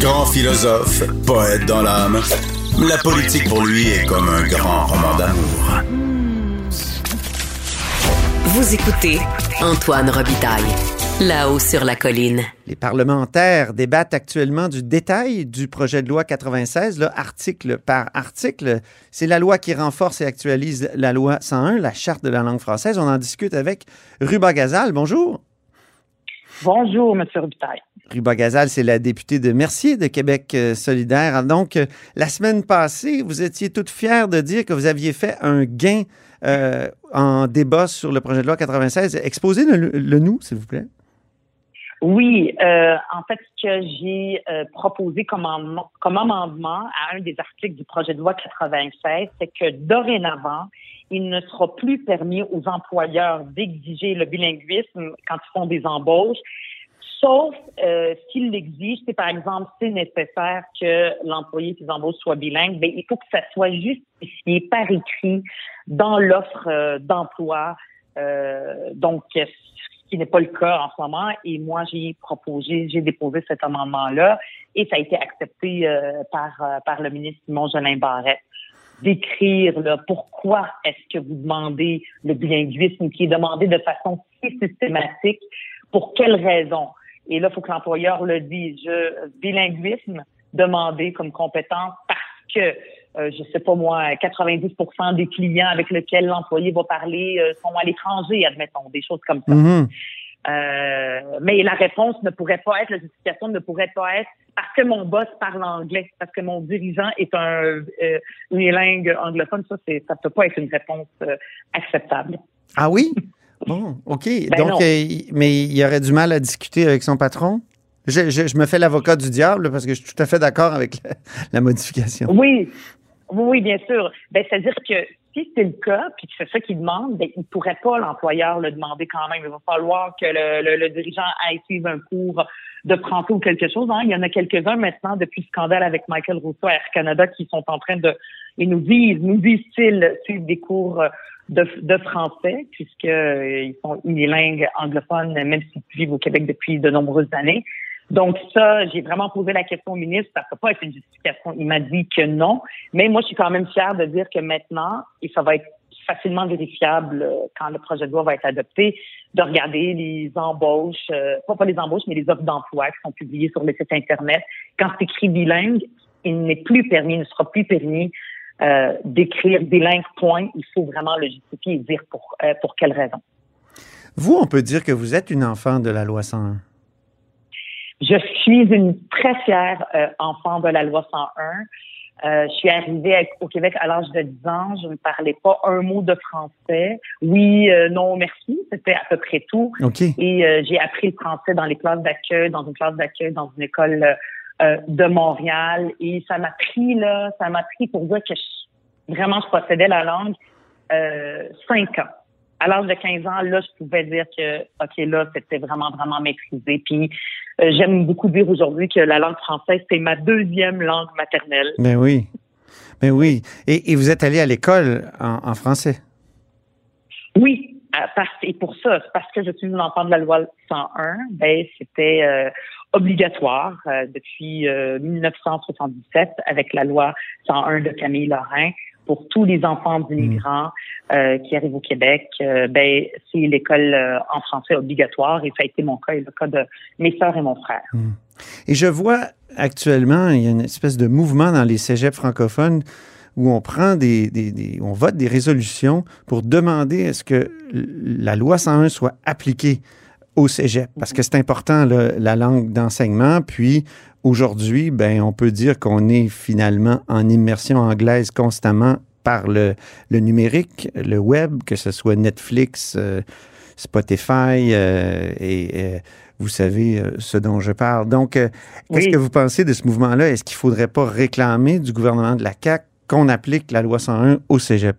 Grand philosophe, poète dans l'âme, la politique pour lui est comme un grand roman d'amour. Vous écoutez Antoine Robitaille, là-haut sur la colline. Les parlementaires débattent actuellement du détail du projet de loi 96, là, article par article. C'est la loi qui renforce et actualise la loi 101, la charte de la langue française. On en discute avec Ruba Gazal. Bonjour. Bonjour, M. Robitaille. Ruba Gazal, c'est la députée de Mercier de Québec euh, solidaire. Donc, euh, la semaine passée, vous étiez toute fière de dire que vous aviez fait un gain euh, en débat sur le projet de loi 96. Exposez-le nous, s'il vous plaît. Oui, en fait, ce que j'ai proposé comme, comme amendement à un des articles du projet de loi 96, c'est que dorénavant, il ne sera plus permis aux employeurs d'exiger le bilinguisme quand ils font des embauches, sauf euh, s'ils l'exigent. C'est par exemple, c'est nécessaire que l'employé qui embauche soit bilingue, mais il faut que ça soit justifié par écrit dans l'offre euh, d'emploi. Euh, donc, ce qui n'est pas le cas en ce moment. Et moi, j'ai proposé, j'ai déposé cet amendement-là et ça a été accepté euh, par, euh, par le ministre Simon Jolin Barrette d'écrire pourquoi est-ce que vous demandez le bilinguisme qui est demandé de façon si systématique, pour quelles raisons. Et là, il faut que l'employeur le dise. Je, bilinguisme demandé comme compétence parce que, euh, je sais pas moi, 90 des clients avec lesquels l'employé va parler euh, sont à l'étranger, admettons, des choses comme ça. Mm-hmm. Euh, mais la réponse ne pourrait pas être, la justification ne pourrait pas être parce que mon boss parle anglais, parce que mon dirigeant est un euh, unilingue anglophone. Ça, c'est, ça peut pas être une réponse euh, acceptable. Ah oui? Bon, OK. Ben Donc, euh, mais il y aurait du mal à discuter avec son patron? Je, je, me fais l'avocat du diable parce que je suis tout à fait d'accord avec la, modification. Oui, oui, bien sûr. Ben, c'est-à-dire que si c'est le cas, puis que c'est ça qu'il demande, ben, il ne pourrait pas l'employeur le demander quand même. Il va falloir que le, le, dirigeant aille suivre un cours de français ou quelque chose. Hein. Il y en a quelques-uns maintenant depuis le scandale avec Michael Rousseau à Air Canada qui sont en train de, ils nous disent, nous disent-ils, suivre des cours de, de français puisqu'ils euh, sont unilingues anglophones, même s'ils vivent au Québec depuis de nombreuses années. Donc ça, j'ai vraiment posé la question au ministre. Ça peut pas être une justification. Il m'a dit que non. Mais moi, je suis quand même fière de dire que maintenant, et ça va être facilement vérifiable euh, quand le projet de loi va être adopté, de regarder les embauches, euh, pas, pas les embauches, mais les offres d'emploi qui sont publiées sur le site Internet. Quand c'est écrit bilingue, il n'est plus permis, il ne sera plus permis euh, d'écrire bilingue point. Il faut vraiment le justifier et dire pour, euh, pour quelle raison. Vous, on peut dire que vous êtes une enfant de la loi 101. Je suis une très fière euh, enfant de la loi 101. Euh, je suis arrivée au Québec à l'âge de 10 ans. Je ne parlais pas un mot de français. Oui, euh, non, merci. C'était à peu près tout. Et euh, j'ai appris le français dans les classes d'accueil, dans une classe d'accueil, dans une école de Montréal. Et ça m'a pris, là, ça m'a pris pour dire que vraiment, je possédais la langue cinq ans à l'âge de 15 ans, là, je pouvais dire que, OK, là, c'était vraiment, vraiment maîtrisé. Puis, euh, j'aime beaucoup dire aujourd'hui que la langue française, c'est ma deuxième langue maternelle. Mais oui. Mais oui. Et, vous êtes allé à l'école en, français? Oui. Parce, et pour ça, parce que je suis une enfant de la loi 101, ben, c'était euh, obligatoire euh, depuis 1977 avec la loi 101 de Camille Lorrain pour tous les enfants d'immigrants euh, qui arrivent au Québec, euh, ben c'est l'école euh, en français obligatoire et ça a été mon cas et le cas de mes sœurs et mon frère. Hmm. Et je vois actuellement, il y a une espèce de mouvement dans les cégeps francophones où on prend des, des, on vote des résolutions pour demander est-ce que la loi 101 soit appliquée au cégep parce que c'est important la langue d'enseignement puis Aujourd'hui, ben, on peut dire qu'on est finalement en immersion anglaise constamment par le, numérique, le web, que ce soit Netflix, euh, Spotify euh, et euh, vous savez ce dont je parle. Donc, qu'est-ce que vous pensez de ce mouvement-là? Est-ce qu'il ne faudrait pas réclamer du gouvernement de la CAQ qu'on applique la loi 101 au cégep?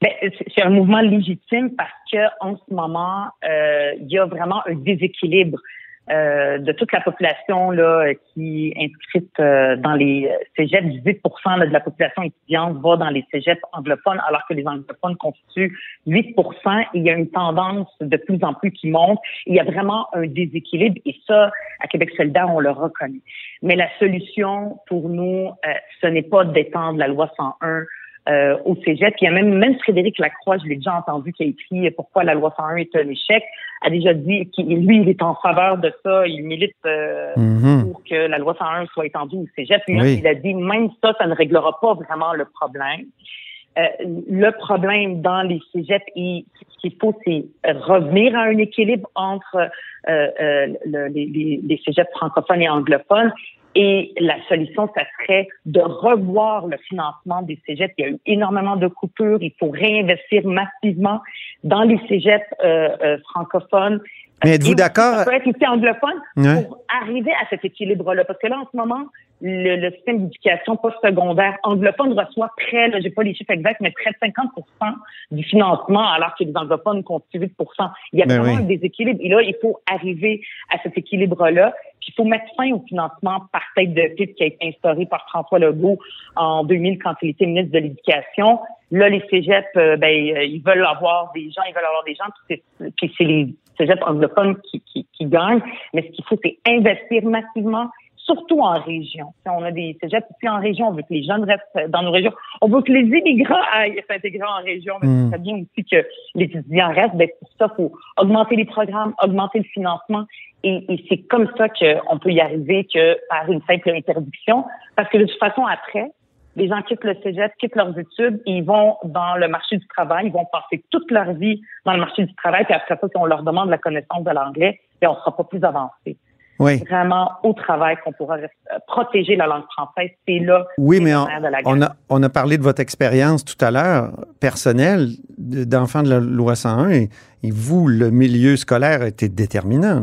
Ben, c'est un mouvement légitime parce qu'en ce moment, il y a vraiment un déséquilibre euh, de toute la population là, qui est inscrite euh, dans les cégeps, 18% de la population étudiante va dans les cégeps anglophones, alors que les anglophones constituent 8 Il y a une tendance de plus en plus qui monte. Il y a vraiment un déséquilibre et ça, à Québec solidaire, on le reconnaît. Mais la solution pour nous, euh, ce n'est pas d'étendre la loi 101 euh, au cégep. il y a même, même Frédéric Lacroix, je l'ai déjà entendu, qui a écrit Pourquoi la loi 101 est un échec, a déjà dit qu'il lui, il est en faveur de ça, il milite euh, mm-hmm. pour que la loi 101 soit étendue au cégep. Puis il a dit même ça, ça ne réglera pas vraiment le problème. Euh, le problème dans les cégeps, et ce qu'il faut, c'est revenir à un équilibre entre euh, les, les, les cégeps francophones et anglophones et la solution, ça serait de revoir le financement des cégeps. Il y a eu énormément de coupures. Il faut réinvestir massivement dans les cégeps euh, euh, francophones. Mais êtes-vous d'accord? Ça peut être aussi anglophone pour arriver à cet équilibre-là. Parce que là, en ce moment, le, le système d'éducation postsecondaire anglophone reçoit près, là, j'ai pas les chiffres exacts, mais près de 50 du financement, alors que les anglophones constituent 8 Il y a ben vraiment un déséquilibre. Et là, il faut arriver à cet équilibre-là. Puis il faut mettre fin au financement par tête de pipe qui a été instauré par François Legault en 2000 quand il était ministre de l'Éducation. Là, les cégeps, euh, ben, euh, ils veulent avoir des gens, ils veulent avoir des gens, puis c'est les cégeps anglophones qui, qui, qui gagnent. Mais ce qu'il faut, c'est investir massivement surtout en région. on a des cégeps aussi en région, on veut que les jeunes restent dans nos régions. On veut que les immigrants aillent s'intégrer en région, mais c'est hmm. bien aussi que les étudiants restent. Ben, pour ça, il faut augmenter les programmes, augmenter le financement. Et, c'est comme ça qu'on peut y arriver que par une simple interdiction. Parce que de toute façon, après, les gens quittent le cégep, quittent leurs études, ils vont dans le marché du travail, ils vont passer toute leur vie dans le marché du travail, puis après ça, si on leur demande la connaissance de l'anglais, on ne sera pas plus avancé oui. vraiment au travail qu'on pourra euh, protéger la langue française. C'est là. Oui, mais on, a, on a parlé de votre expérience tout à l'heure personnelle d'enfant de la loi 101 et, vous, le milieu scolaire a été déterminant.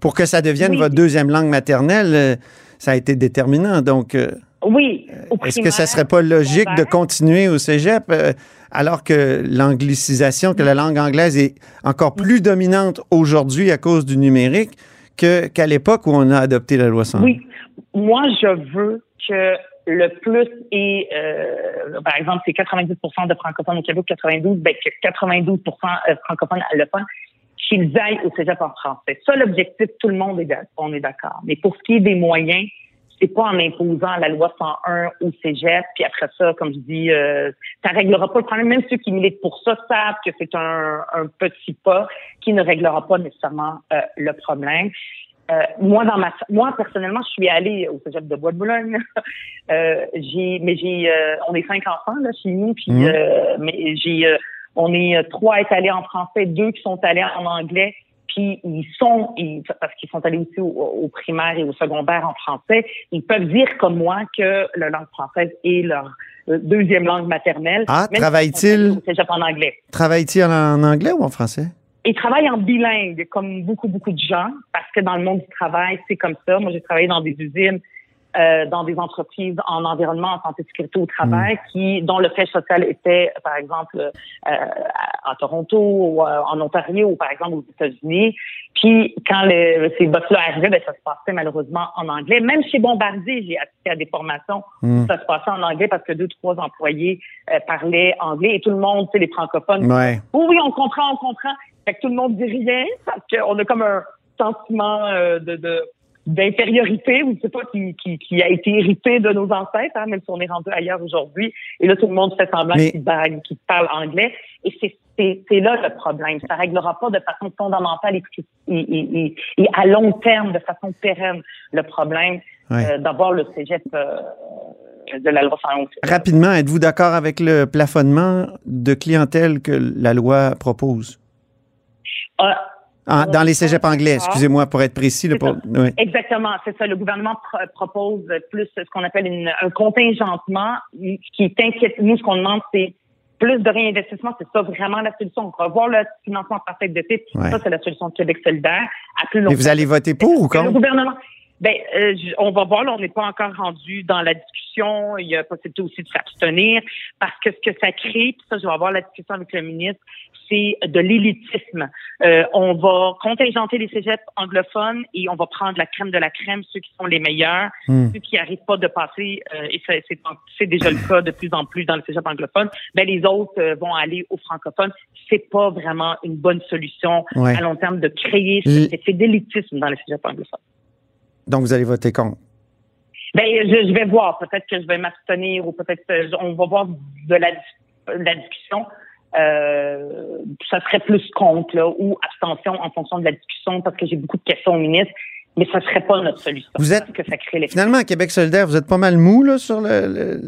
Pour que ça devienne votre deuxième langue maternelle, euh, ça a été déterminant. Donc, euh, oui. Est-ce que ça serait pas logique de continuer au cégep alors que l'anglicisation, que la langue anglaise est encore plus dominante aujourd'hui à cause du numérique? qu'à l'époque où on a adopté la loi 101? Oui. Moi, je veux que le plus est, euh, par exemple, c'est 90% de francophones au Québec, 92, ben, que 92 euh, francophones allophones, qu'ils aillent au cégep en français. Ça, l'objectif, tout le monde est on est d'accord. Mais pour ce qui est des moyens, c'est pas en imposant la loi 101 au cégep, puis après ça, comme je dis, euh, ça réglera pas le problème. Même ceux qui militent pour ça savent que c'est un, un, petit pas qui ne réglera pas nécessairement euh, le problème. Euh, moi, dans ma, moi personnellement, je suis allée au cégep de Bois de Boulogne. euh, j'ai, mais j'ai, euh, on est cinq enfants là chez nous, puis mmh. mais j'ai, on est trois être allés en français, deux qui sont allés en anglais puis ils sont, parce qu'ils sont allés aussi au, primaire et au secondaire en français, ils peuvent dire comme moi que la langue française est leur euh, deuxième langue maternelle. Ah, travaille-t-il en anglais. Travaille-t-il en anglais ou en français? Ils travaillent en bilingue, comme beaucoup, beaucoup de gens, parce que dans le monde du travail, c'est comme ça. Moi, j'ai travaillé dans des usines euh, dans des entreprises en environnement, en santé sécurité au travail, mm. qui dont le fait social était, par exemple, euh, à, Toronto ou euh, en Ontario ou par exemple aux États-Unis. Puis quand le, ces boss-là arrivaient, ben, ça se passait malheureusement en anglais. Même chez Bombardier, j'ai assisté à des formations où mm. ça se passait en anglais parce que deux, trois employés euh, parlaient anglais et tout le monde, tu sais, les francophones. Ouais. Oui, oui, on comprend, on comprend. Fait que tout le monde dit rien parce qu'on a comme un sentiment de, de d'infériorité ou je sais pas qui, qui, qui, a été hérité de nos ancêtres, hein, même si on est rendu ailleurs aujourd'hui. Et là, tout le monde fait semblant Mais... qu'il qui parle anglais. Et c'est c'est là le problème. Ça réglera pas de façon fondamentale et, et, et, à long terme, de façon pérenne, le problème euh, d'avoir le cégep euh, de la loi 111. Rapidement, êtes-vous d'accord avec le plafonnement de clientèle que la loi propose? Euh, ah, dans les cégeps anglais, excusez-moi pour être précis. Exactement, c'est ça. Le gouvernement propose plus ce qu'on appelle un contingentement qui est inquiète. Nous, ce qu'on demande, c'est plus de réinvestissement. C'est ça vraiment la solution. Revoir le financement par tête de titre. Ça, c'est la solution de Québec solidaire. À plus long Mais vous allez voter pour ou contre? Le gouvernement. Ben, euh, on va voir. Là, on n'est pas encore rendu dans la discussion. Il y a possibilité aussi de s'abstenir parce que ce que ça crée, puis ça, je vais avoir la discussion avec le ministre, c'est de l'élitisme. Euh, on va contingenter les cégeps anglophones et on va prendre la crème de la crème, ceux qui sont les meilleurs, Hmm. ceux qui n'arrivent pas de passer, euh, et c'est- déjà le cas de plus en plus dans le cégep anglophone, ben les autres euh, vont aller aux francophones. C'est pas vraiment une bonne solution Ouais. à long terme de créer cet effet d'élitisme dans le cégep anglophone. Donc, vous allez voter contre? Ben, je, je vais voir. Peut-être que je vais m'abstenir ou peut-être on va voir de la, de la discussion. Euh, ça serait plus contre là, ou abstention en fonction de la discussion parce que j'ai beaucoup de questions au ministre, mais ça serait pas notre solution. Vous êtes- parce que ça crée l'effet. Finalement, à Québec solidaire, vous êtes pas mal mou là, sur le, le,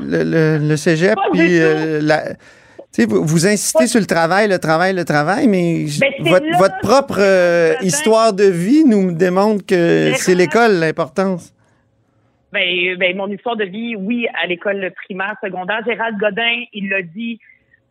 le, le- le cégep. Puis, euh, la- tu sais, vous, vous insistez Pas- sur le travail, le travail, le travail, mais Ben, votre, là- votre propre euh, histoire de vie nous démontre que c'est l'école l'importance. Ben, ben, mon histoire de vie, oui, à l'école primaire, secondaire. Gérald Godin, il l'a dit.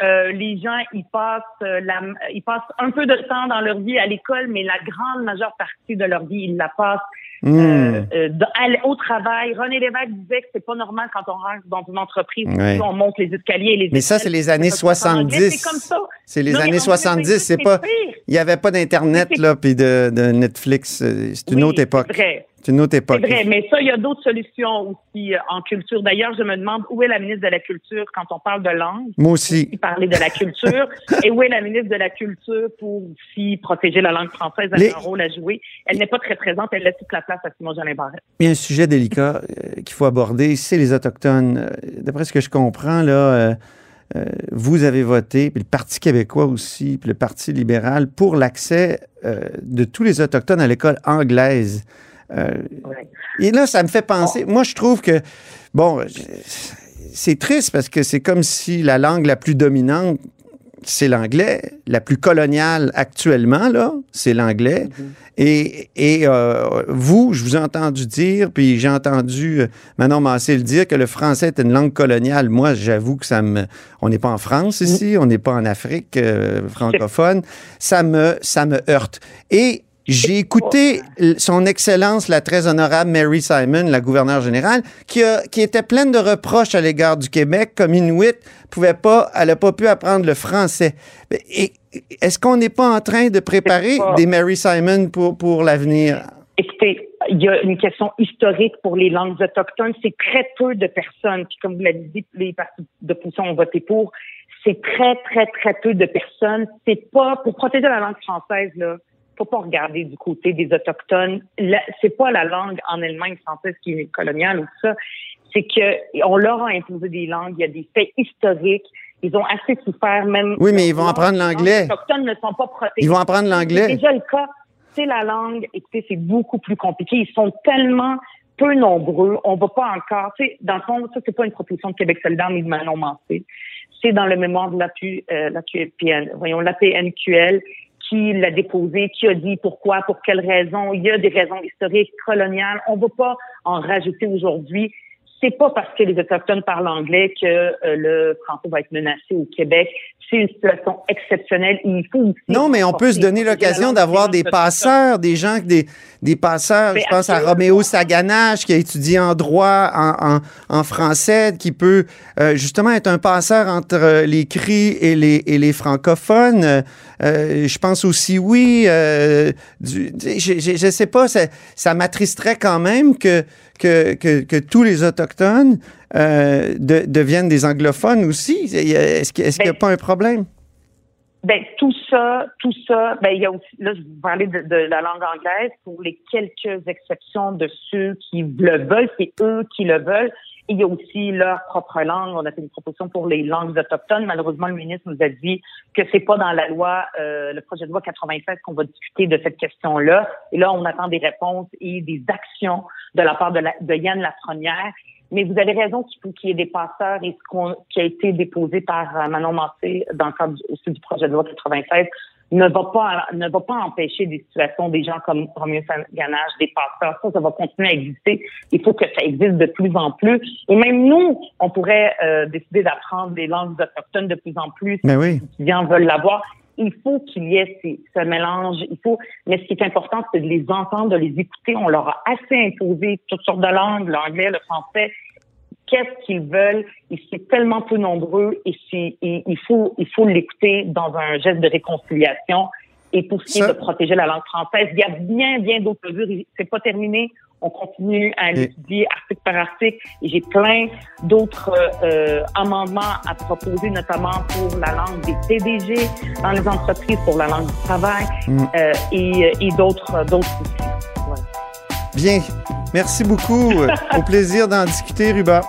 euh, les gens, ils passent, euh, la, ils passent un peu de temps dans leur vie à l'école, mais la grande majeure partie de leur vie, ils la passent Hmm. euh, euh, dans- au travail. René Lévesque disait que c'est pas normal quand on rentre dans une entreprise, Ouais. on monte les escaliers et les Mais ça, c'est les années Ça, c'est en anglais, 70. C'est comme ça. C'est les Non, années en 70, c'est pas. Il n'y avait pas d'Internet, là, puis de, de Netflix. euh, C'est une Oui, autre époque. C'est vrai. C'est une autre C'est époque. vrai, mais ça, il y a d'autres solutions aussi euh, en culture. D'ailleurs, je me demande où est la ministre de la Culture quand on parle de langue. Moi aussi. Aussi parler de la culture. et où est la ministre de la Culture pour aussi protéger la langue française? Elle Les- a un rôle à jouer. Elle n'est pas très présente. Elle laisse toute la place à Simon Jolin Barrette. Il y a un sujet délicat euh, qu'il faut aborder, c'est les Autochtones. Euh, D'après ce que je comprends, là, euh, euh, vous avez voté, puis le Parti québécois aussi, puis le Parti libéral, pour l'accès euh, de tous les Autochtones à l'école anglaise. Euh, Ouais. et là, ça me fait penser. Moi, je trouve que, bon, je- c'est triste parce que c'est comme si la langue la plus dominante, c'est l'anglais. La plus coloniale actuellement, là, c'est l'anglais. Et, et euh, vous, je vous ai entendu dire, puis j'ai entendu euh, Manon Massé le dire, que le français est une langue coloniale. Moi, j'avoue que ça me... On n'est pas en France ici, on n'est pas en Afrique euh, francophone. Ça me, ça me heurte. Et j'ai écouté son Excellence, la très honorable Mary Simon, la gouverneure générale, qui, a- qui était pleine de reproches à l'égard du Québec, comme Inuit, pouvait pas, elle n'a pas pu apprendre le français. Et, est-ce qu'on n'est pas en train de préparer des Mary Simon pour, pour l'avenir? Écoutez, il y a une question historique pour les langues autochtones. C'est très peu de personnes, puis comme vous l'avez dit, les partis d'opposition ont voté pour. C'est très, très, très peu de personnes. C'est pas pour protéger la langue française, là. Faut pas regarder du côté des autochtones. La- C'est pas la langue en elle-même française qui est coloniale ou tout ça. C'est que on leur a imposé des langues. Il y a des faits historiques. Ils ont assez souffert même. Oui, mais ils vont apprendre Les l'anglais. autochtones ne sont pas protégées. Ils vont apprendre C'est l'anglais. déjà le cas. C'est la langue. Écoutez, c'est beaucoup plus compliqué. Ils sont tellement peu nombreux. On va pas encore. Tu sais, dans le fond, ça c'est pas une proposition de Québec solidaire ni de Manon Mancé. C'est dans le mémoire de l'APN, euh, l'APN, voyons, l'APNQL qui l'a déposé, qui a dit pourquoi, pour quelles raisons. Il y a des raisons historiques, coloniales. On va pas en rajouter aujourd'hui. C'est pas parce que les Autochtones parlent anglais que euh, le français va être menacé au Québec. C'est une situation exceptionnelle. Il faut aussi Non, mais on peut se donner l'occasion d'avoir des passeurs, des gens, des, des passeurs. Mais Je pense à. Roméo Saganache qui a étudié en droit, en, en, en français, qui peut euh, justement être un passeur entre les cris et les, et les francophones. Euh, je pense aussi, oui, euh, du, je, je sais pas, ça, ça m'attristerait quand même que, que, que, que tous les Autochtones euh, de- deviennent des anglophones aussi. Est-ce qu'il est n'y a Ben, pas un problème? Ben, tout ça, tout ça, ben, il y a aussi, là, je vous parlais de, de la langue anglaise pour les quelques exceptions de ceux qui le veulent, c'est eux qui le veulent. Il y a aussi leur propre langue. On a fait une proposition pour les langues autochtones. Malheureusement, le ministre nous a dit que c'est pas dans la loi, euh, le projet de loi 96 qu'on va discuter de cette question-là. Et là, on attend des réponses et des actions de la part de, la, de Yann Lafrenière. Mais vous avez raison qu'il faut qu'il y ait des passeurs et ce qu'on, qui a été déposé par euh, Manon Mancé dans le cadre du- du projet de loi 96 ne va pas ne va pas empêcher des situations des gens comme Roméo Ganache, des passeurs. Ça, ça va continuer à exister. Il faut que ça existe de plus en plus. Et même nous, on pourrait euh, décider d'apprendre des langues autochtones de plus en plus. Ben oui. Les étudiants veulent l'avoir. il faut qu'il y ait ces, ce mélange. Il faut, mais ce qui est important, c'est de les entendre, de les écouter. On leur a assez imposé toutes sortes de langues, l'anglais, le français. Qu'est-ce qu'ils veulent Ils sont tellement peu nombreux et, et il faut, il faut l'écouter dans un geste de réconciliation et pour ce qui est de protéger la langue française. Il y a bien, bien d'autres mesures. C'est pas terminé. On continue à l'étudier article par article et j'ai plein d'autres euh, amendements à proposer, notamment pour la langue des PDG dans les entreprises, pour la langue du travail mm. euh, et, et d'autres d'autres aussi. Bien. Merci beaucoup. Au plaisir d'en discuter, Ruba.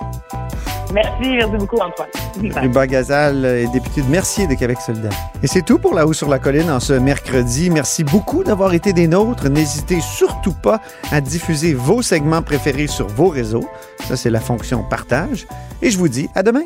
Merci, merci beaucoup, Antoine. Ruba Gazal est député de Mercier de Québec solidaire. Et c'est tout pour La Haut sur la Colline en ce mercredi. Merci beaucoup d'avoir été des nôtres. N'hésitez surtout pas à diffuser vos segments préférés sur vos réseaux. Ça, c'est la fonction partage. Et je vous dis à demain.